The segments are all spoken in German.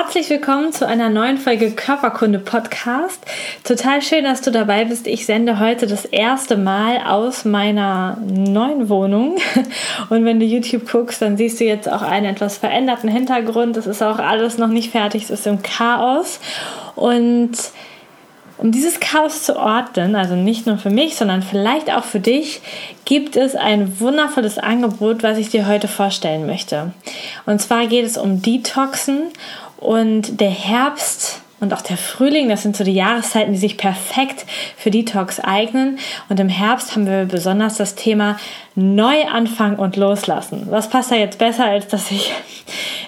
Herzlich willkommen zu einer neuen Folge Körperkunde Podcast. Total schön, dass du dabei bist. Ich sende heute das erste Mal aus meiner neuen Wohnung. Und wenn du YouTube guckst, dann siehst du jetzt auch einen etwas veränderten Hintergrund. Es ist auch alles noch nicht fertig, es ist im Chaos. Und um dieses Chaos zu ordnen, also nicht nur für mich, sondern vielleicht auch für dich, gibt es ein wundervolles Angebot, was ich dir heute vorstellen möchte. Und zwar geht es um Detoxen und der Herbst und auch der Frühling, das sind so die Jahreszeiten, die sich perfekt für Detox eignen. Und im Herbst haben wir besonders das Thema Neuanfang und Loslassen. Was passt da jetzt besser, als dass ich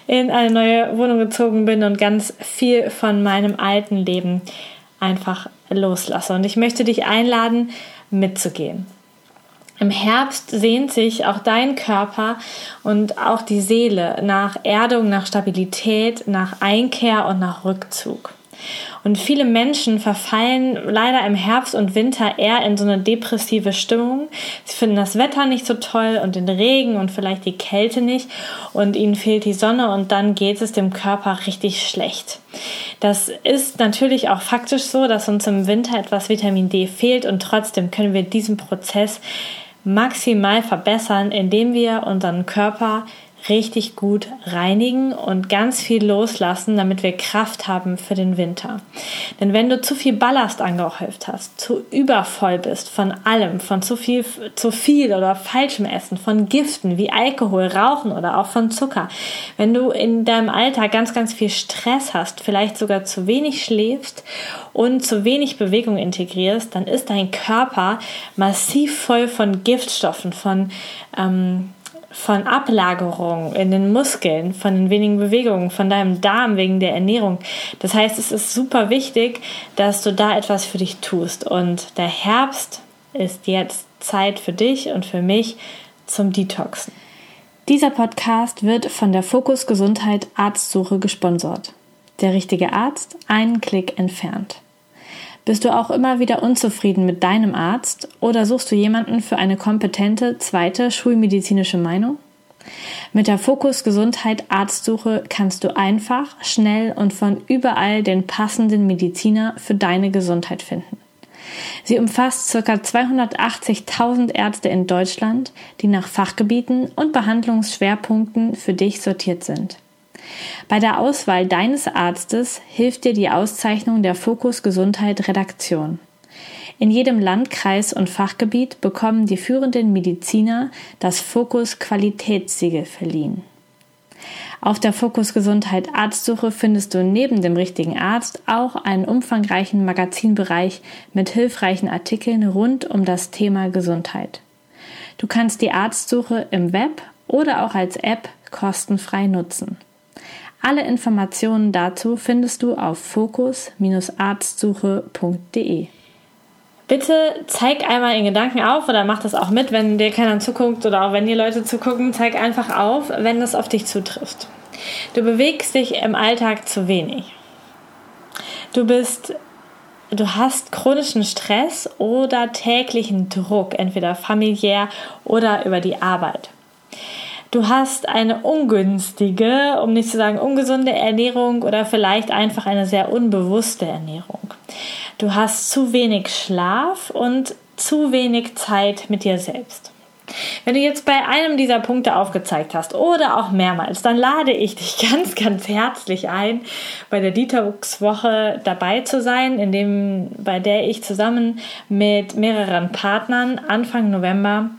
in eine neue Wohnung gezogen bin und ganz viel von meinem alten Leben einfach loslasse. Und ich möchte dich einladen, mitzugehen. Im Herbst sehnt sich auch dein Körper und auch die Seele nach Erdung, nach Stabilität, nach Einkehr und nach Rückzug. Und viele Menschen verfallen leider im Herbst und Winter eher in so eine depressive Stimmung. Sie finden das Wetter nicht so toll und den Regen und vielleicht die Kälte nicht und ihnen fehlt die Sonne und dann geht es dem Körper richtig schlecht. Das ist natürlich auch faktisch so, dass uns im Winter etwas Vitamin D fehlt und trotzdem können wir diesen Prozess maximal verbessern, indem wir unseren Körper richtig gut reinigen und ganz viel loslassen, damit wir Kraft haben für den Winter. Denn wenn du zu viel Ballast angehäuft hast, zu übervoll bist von allem, von zu viel, zu viel oder falschem Essen, von Giften wie Alkohol, Rauchen oder auch von Zucker, wenn du in deinem Alltag ganz, ganz viel Stress hast, vielleicht sogar zu wenig schläfst und zu wenig Bewegung integrierst, dann ist dein Körper massiv voll von Giftstoffen, von ähm, von Ablagerung in den Muskeln, von den wenigen Bewegungen, von deinem Darm wegen der Ernährung. Das heißt, es ist super wichtig, dass du da etwas für dich tust. Und der Herbst ist jetzt Zeit für dich und für mich zum Detoxen. Dieser Podcast wird von der Fokus Gesundheit Arztsuche gesponsert. Der richtige Arzt einen Klick entfernt. Bist du auch immer wieder unzufrieden mit deinem Arzt oder suchst du jemanden für eine kompetente zweite schulmedizinische Meinung? Mit der Fokus Gesundheit Arztsuche kannst du einfach, schnell und von überall den passenden Mediziner für deine Gesundheit finden. Sie umfasst ca. 280.000 Ärzte in Deutschland, die nach Fachgebieten und Behandlungsschwerpunkten für dich sortiert sind. Bei der Auswahl deines Arztes hilft dir die Auszeichnung der Fokus Gesundheit Redaktion. In jedem Landkreis und Fachgebiet bekommen die führenden Mediziner das Fokus Qualitätssiegel verliehen. Auf der Fokus Gesundheit Arztsuche findest du neben dem richtigen Arzt auch einen umfangreichen Magazinbereich mit hilfreichen Artikeln rund um das Thema Gesundheit. Du kannst die Arztsuche im Web oder auch als App kostenfrei nutzen. Alle Informationen dazu findest du auf fokus-arztsuche.de. Bitte zeig einmal in Gedanken auf oder mach das auch mit, wenn dir keiner zuguckt oder auch wenn dir Leute zugucken, zeig einfach auf, wenn das auf dich zutrifft. Du bewegst dich im Alltag zu wenig. Du bist du hast chronischen Stress oder täglichen Druck, entweder familiär oder über die Arbeit. Du hast eine ungünstige, um nicht zu sagen ungesunde Ernährung oder vielleicht einfach eine sehr unbewusste Ernährung. Du hast zu wenig Schlaf und zu wenig Zeit mit dir selbst. Wenn du jetzt bei einem dieser Punkte aufgezeigt hast oder auch mehrmals, dann lade ich dich ganz, ganz herzlich ein, bei der Detox-Woche dabei zu sein, in dem, bei der ich zusammen mit mehreren Partnern Anfang November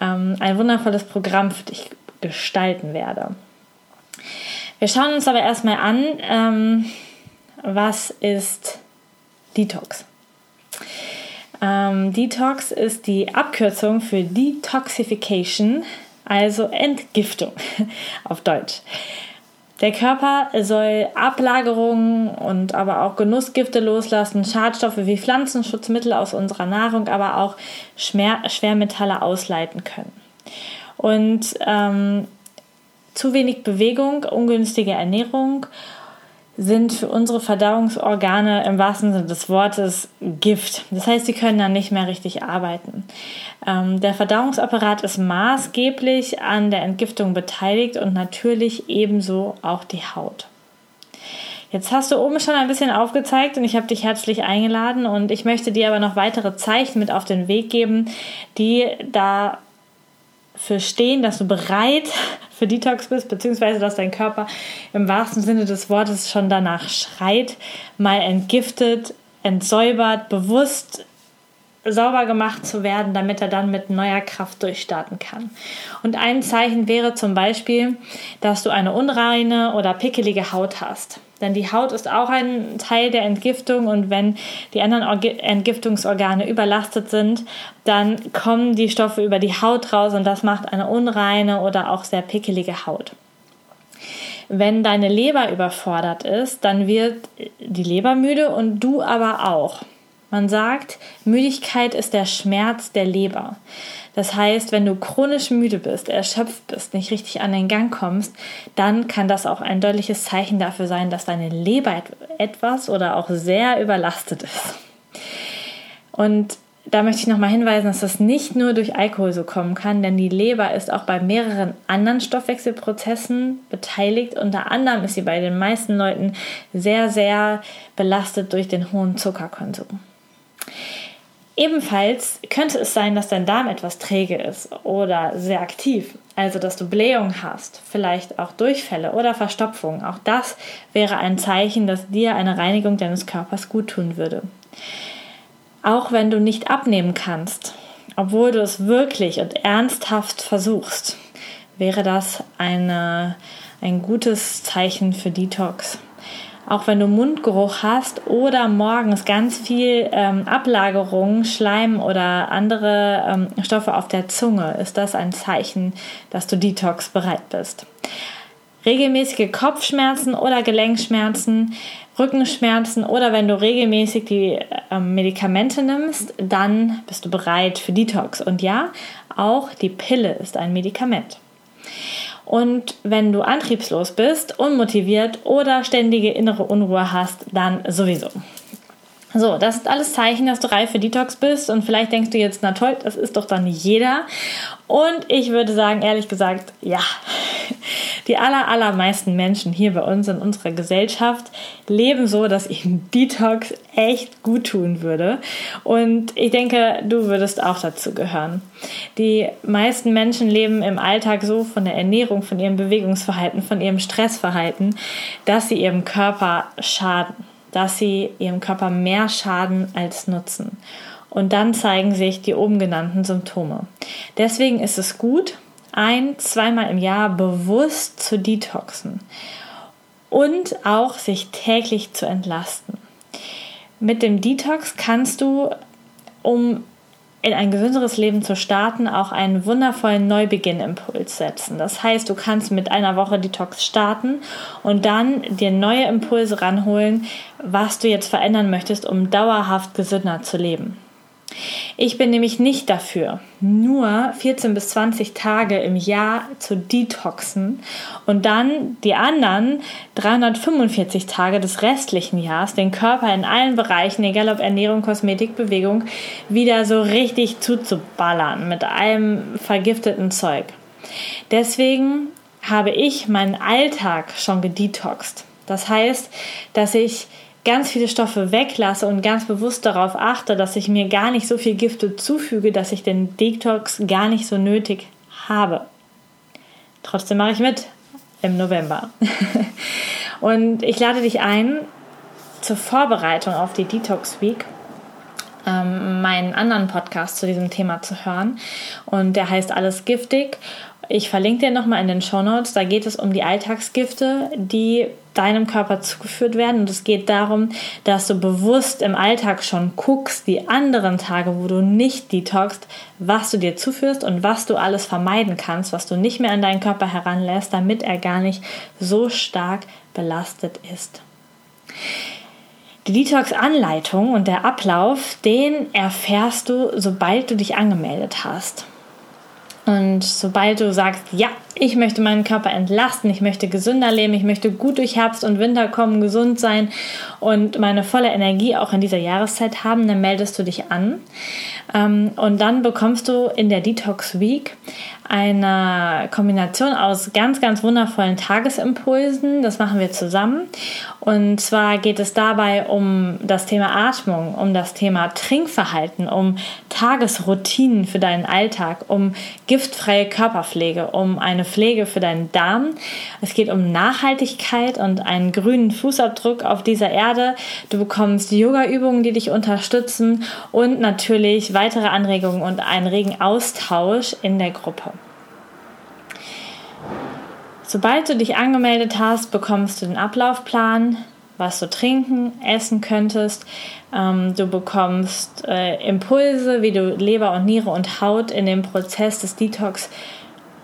ähm, ein wundervolles Programm für dich gestalten werde. Wir schauen uns aber erstmal an, ähm, was ist Detox? Ähm, Detox ist die Abkürzung für Detoxification, also Entgiftung auf Deutsch. Der Körper soll Ablagerungen und aber auch Genussgifte loslassen, Schadstoffe wie Pflanzenschutzmittel aus unserer Nahrung, aber auch Schwermetalle ausleiten können. Und ähm, zu wenig Bewegung, ungünstige Ernährung sind für unsere Verdauungsorgane im wahrsten Sinne des Wortes Gift. Das heißt, sie können dann nicht mehr richtig arbeiten. Ähm, der Verdauungsapparat ist maßgeblich an der Entgiftung beteiligt und natürlich ebenso auch die Haut. Jetzt hast du oben schon ein bisschen aufgezeigt und ich habe dich herzlich eingeladen und ich möchte dir aber noch weitere Zeichen mit auf den Weg geben, die da für stehen, dass du bereit für Detox bist, beziehungsweise dass dein Körper im wahrsten Sinne des Wortes schon danach schreit, mal entgiftet, entsäubert, bewusst sauber gemacht zu werden, damit er dann mit neuer Kraft durchstarten kann. Und ein Zeichen wäre zum Beispiel, dass du eine unreine oder pickelige Haut hast. Denn die Haut ist auch ein Teil der Entgiftung und wenn die anderen Entgiftungsorgane überlastet sind, dann kommen die Stoffe über die Haut raus und das macht eine unreine oder auch sehr pickelige Haut. Wenn deine Leber überfordert ist, dann wird die Leber müde und du aber auch. Man sagt, Müdigkeit ist der Schmerz der Leber. Das heißt, wenn du chronisch müde bist, erschöpft bist, nicht richtig an den Gang kommst, dann kann das auch ein deutliches Zeichen dafür sein, dass deine Leber etwas oder auch sehr überlastet ist. Und da möchte ich nochmal hinweisen, dass das nicht nur durch Alkohol so kommen kann, denn die Leber ist auch bei mehreren anderen Stoffwechselprozessen beteiligt. Unter anderem ist sie bei den meisten Leuten sehr, sehr belastet durch den hohen Zuckerkonsum. Ebenfalls könnte es sein, dass dein Darm etwas träge ist oder sehr aktiv, also dass du Blähung hast, vielleicht auch Durchfälle oder Verstopfung. Auch das wäre ein Zeichen, dass dir eine Reinigung deines Körpers gut tun würde. Auch wenn du nicht abnehmen kannst, obwohl du es wirklich und ernsthaft versuchst, wäre das eine, ein gutes Zeichen für Detox auch wenn du Mundgeruch hast oder morgens ganz viel ähm, Ablagerung, Schleim oder andere ähm, Stoffe auf der Zunge, ist das ein Zeichen, dass du Detox bereit bist. Regelmäßige Kopfschmerzen oder Gelenkschmerzen, Rückenschmerzen oder wenn du regelmäßig die ähm, Medikamente nimmst, dann bist du bereit für Detox. Und ja, auch die Pille ist ein Medikament. Und wenn du antriebslos bist, unmotiviert oder ständige innere Unruhe hast, dann sowieso. So, das ist alles Zeichen, dass du reif für Detox bist und vielleicht denkst du jetzt, na toll, das ist doch dann jeder. Und ich würde sagen, ehrlich gesagt, ja. Die aller, allermeisten Menschen hier bei uns in unserer Gesellschaft leben so, dass ihnen Detox echt gut tun würde. Und ich denke, du würdest auch dazu gehören. Die meisten Menschen leben im Alltag so von der Ernährung, von ihrem Bewegungsverhalten, von ihrem Stressverhalten, dass sie ihrem Körper schaden dass sie ihrem Körper mehr schaden als nutzen. Und dann zeigen sich die oben genannten Symptome. Deswegen ist es gut, ein, zweimal im Jahr bewusst zu detoxen und auch sich täglich zu entlasten. Mit dem Detox kannst du, um in ein gesünderes Leben zu starten, auch einen wundervollen Neubeginn-Impuls setzen. Das heißt, du kannst mit einer Woche Detox starten und dann dir neue Impulse ranholen, was du jetzt verändern möchtest, um dauerhaft gesünder zu leben. Ich bin nämlich nicht dafür, nur 14 bis 20 Tage im Jahr zu detoxen und dann die anderen 345 Tage des restlichen Jahres den Körper in allen Bereichen, egal ob Ernährung, Kosmetik, Bewegung, wieder so richtig zuzuballern mit allem vergifteten Zeug. Deswegen habe ich meinen Alltag schon gedetoxt. Das heißt, dass ich ganz viele Stoffe weglasse und ganz bewusst darauf achte, dass ich mir gar nicht so viel Gifte zufüge, dass ich den Detox gar nicht so nötig habe. Trotzdem mache ich mit im November. und ich lade dich ein zur Vorbereitung auf die Detox Week ähm, meinen anderen Podcast zu diesem Thema zu hören. Und der heißt Alles giftig. Ich verlinke dir nochmal in den Show Notes. Da geht es um die Alltagsgifte, die deinem Körper zugeführt werden. Und es geht darum, dass du bewusst im Alltag schon guckst, die anderen Tage, wo du nicht detoxst, was du dir zuführst und was du alles vermeiden kannst, was du nicht mehr an deinen Körper heranlässt, damit er gar nicht so stark belastet ist. Die Detox-Anleitung und der Ablauf, den erfährst du, sobald du dich angemeldet hast. Und sobald du sagst, ja, ich möchte meinen Körper entlasten, ich möchte gesünder leben, ich möchte gut durch Herbst und Winter kommen, gesund sein und meine volle Energie auch in dieser Jahreszeit haben, dann meldest du dich an. Ähm, und dann bekommst du in der Detox Week eine Kombination aus ganz, ganz wundervollen Tagesimpulsen. Das machen wir zusammen. Und zwar geht es dabei um das Thema Atmung, um das Thema Trinkverhalten, um Tagesroutinen für deinen Alltag, um giftfreie Körperpflege, um eine Pflege für deinen Darm. Es geht um Nachhaltigkeit und einen grünen Fußabdruck auf dieser Erde. Du bekommst Yoga-Übungen, die dich unterstützen und natürlich weitere Anregungen und einen regen Austausch in der Gruppe. Sobald du dich angemeldet hast, bekommst du den Ablaufplan, was du trinken, essen könntest. Ähm, du bekommst äh, Impulse, wie du Leber und Niere und Haut in dem Prozess des Detox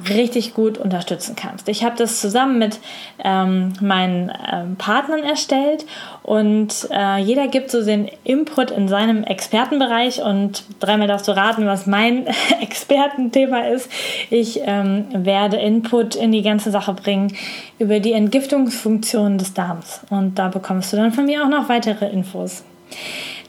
richtig gut unterstützen kannst. Ich habe das zusammen mit ähm, meinen ähm, Partnern erstellt und äh, jeder gibt so den Input in seinem Expertenbereich und dreimal darfst du raten, was mein Expertenthema ist. Ich ähm, werde Input in die ganze Sache bringen über die Entgiftungsfunktion des Darms und da bekommst du dann von mir auch noch weitere Infos.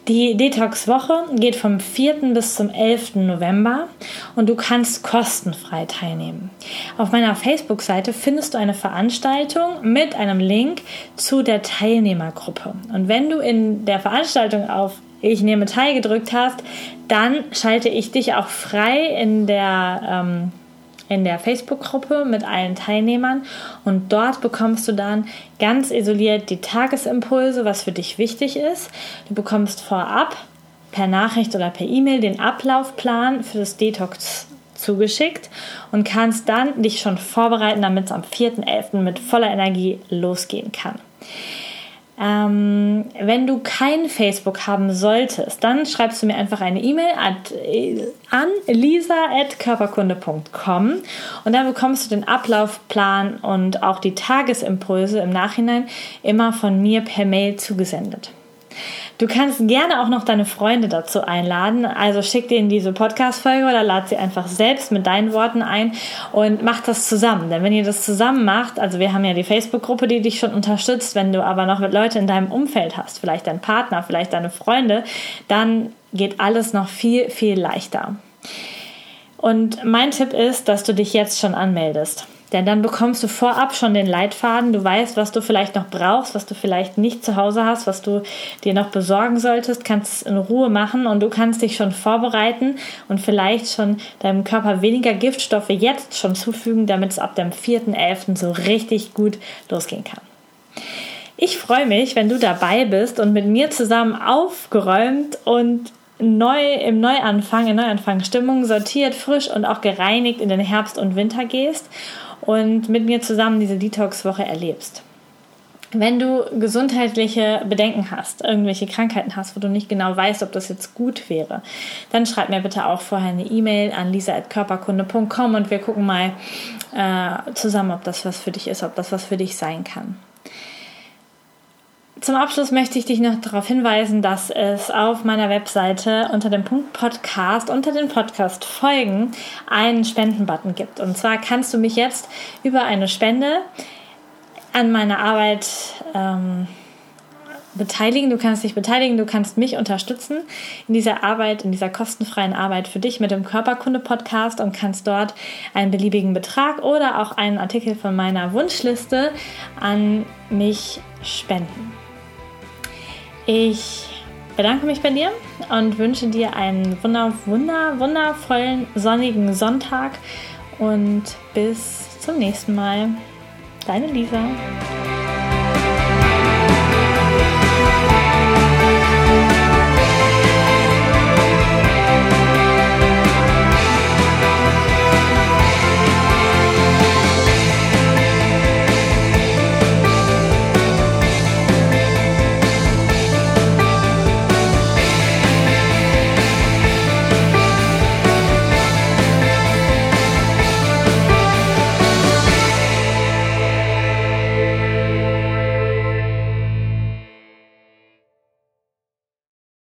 Die Detox-Woche geht vom 4. bis zum 11. November und du kannst kostenfrei teilnehmen. Auf meiner Facebook-Seite findest du eine Veranstaltung mit einem Link zu der Teilnehmergruppe. Und wenn du in der Veranstaltung auf ich nehme teil gedrückt hast, dann schalte ich dich auch frei in der ähm, in der Facebook-Gruppe mit allen Teilnehmern und dort bekommst du dann ganz isoliert die Tagesimpulse, was für dich wichtig ist. Du bekommst vorab per Nachricht oder per E-Mail den Ablaufplan für das Detox zugeschickt und kannst dann dich schon vorbereiten, damit es am 4.11. mit voller Energie losgehen kann. Ähm, wenn du kein Facebook haben solltest, dann schreibst du mir einfach eine E-Mail an lisa.körperkunde.com und dann bekommst du den Ablaufplan und auch die Tagesimpulse im Nachhinein immer von mir per Mail zugesendet. Du kannst gerne auch noch deine Freunde dazu einladen. Also schick denen diese Podcast-Folge oder lad sie einfach selbst mit deinen Worten ein und mach das zusammen. Denn wenn ihr das zusammen macht, also wir haben ja die Facebook-Gruppe, die dich schon unterstützt, wenn du aber noch Leute in deinem Umfeld hast, vielleicht dein Partner, vielleicht deine Freunde, dann geht alles noch viel, viel leichter. Und mein Tipp ist, dass du dich jetzt schon anmeldest. Denn dann bekommst du vorab schon den Leitfaden. Du weißt, was du vielleicht noch brauchst, was du vielleicht nicht zu Hause hast, was du dir noch besorgen solltest, kannst es in Ruhe machen und du kannst dich schon vorbereiten und vielleicht schon deinem Körper weniger Giftstoffe jetzt schon zufügen, damit es ab dem 4.11. so richtig gut losgehen kann. Ich freue mich, wenn du dabei bist und mit mir zusammen aufgeräumt und neu im Neuanfang, in Neuanfangsstimmung sortiert, frisch und auch gereinigt in den Herbst und Winter gehst und mit mir zusammen diese Detox-Woche erlebst. Wenn du gesundheitliche Bedenken hast, irgendwelche Krankheiten hast, wo du nicht genau weißt, ob das jetzt gut wäre, dann schreib mir bitte auch vorher eine E-Mail an lisa.körperkunde.com und wir gucken mal äh, zusammen, ob das was für dich ist, ob das was für dich sein kann. Zum Abschluss möchte ich dich noch darauf hinweisen, dass es auf meiner Webseite unter dem Punkt Podcast, unter den Podcast-Folgen, einen Spendenbutton gibt. Und zwar kannst du mich jetzt über eine Spende an meiner Arbeit ähm, beteiligen. Du kannst dich beteiligen, du kannst mich unterstützen in dieser Arbeit, in dieser kostenfreien Arbeit für dich mit dem Körperkunde-Podcast und kannst dort einen beliebigen Betrag oder auch einen Artikel von meiner Wunschliste an mich spenden. Ich bedanke mich bei dir und wünsche dir einen wunder, wunder, wundervollen sonnigen Sonntag und bis zum nächsten Mal. Deine Lisa.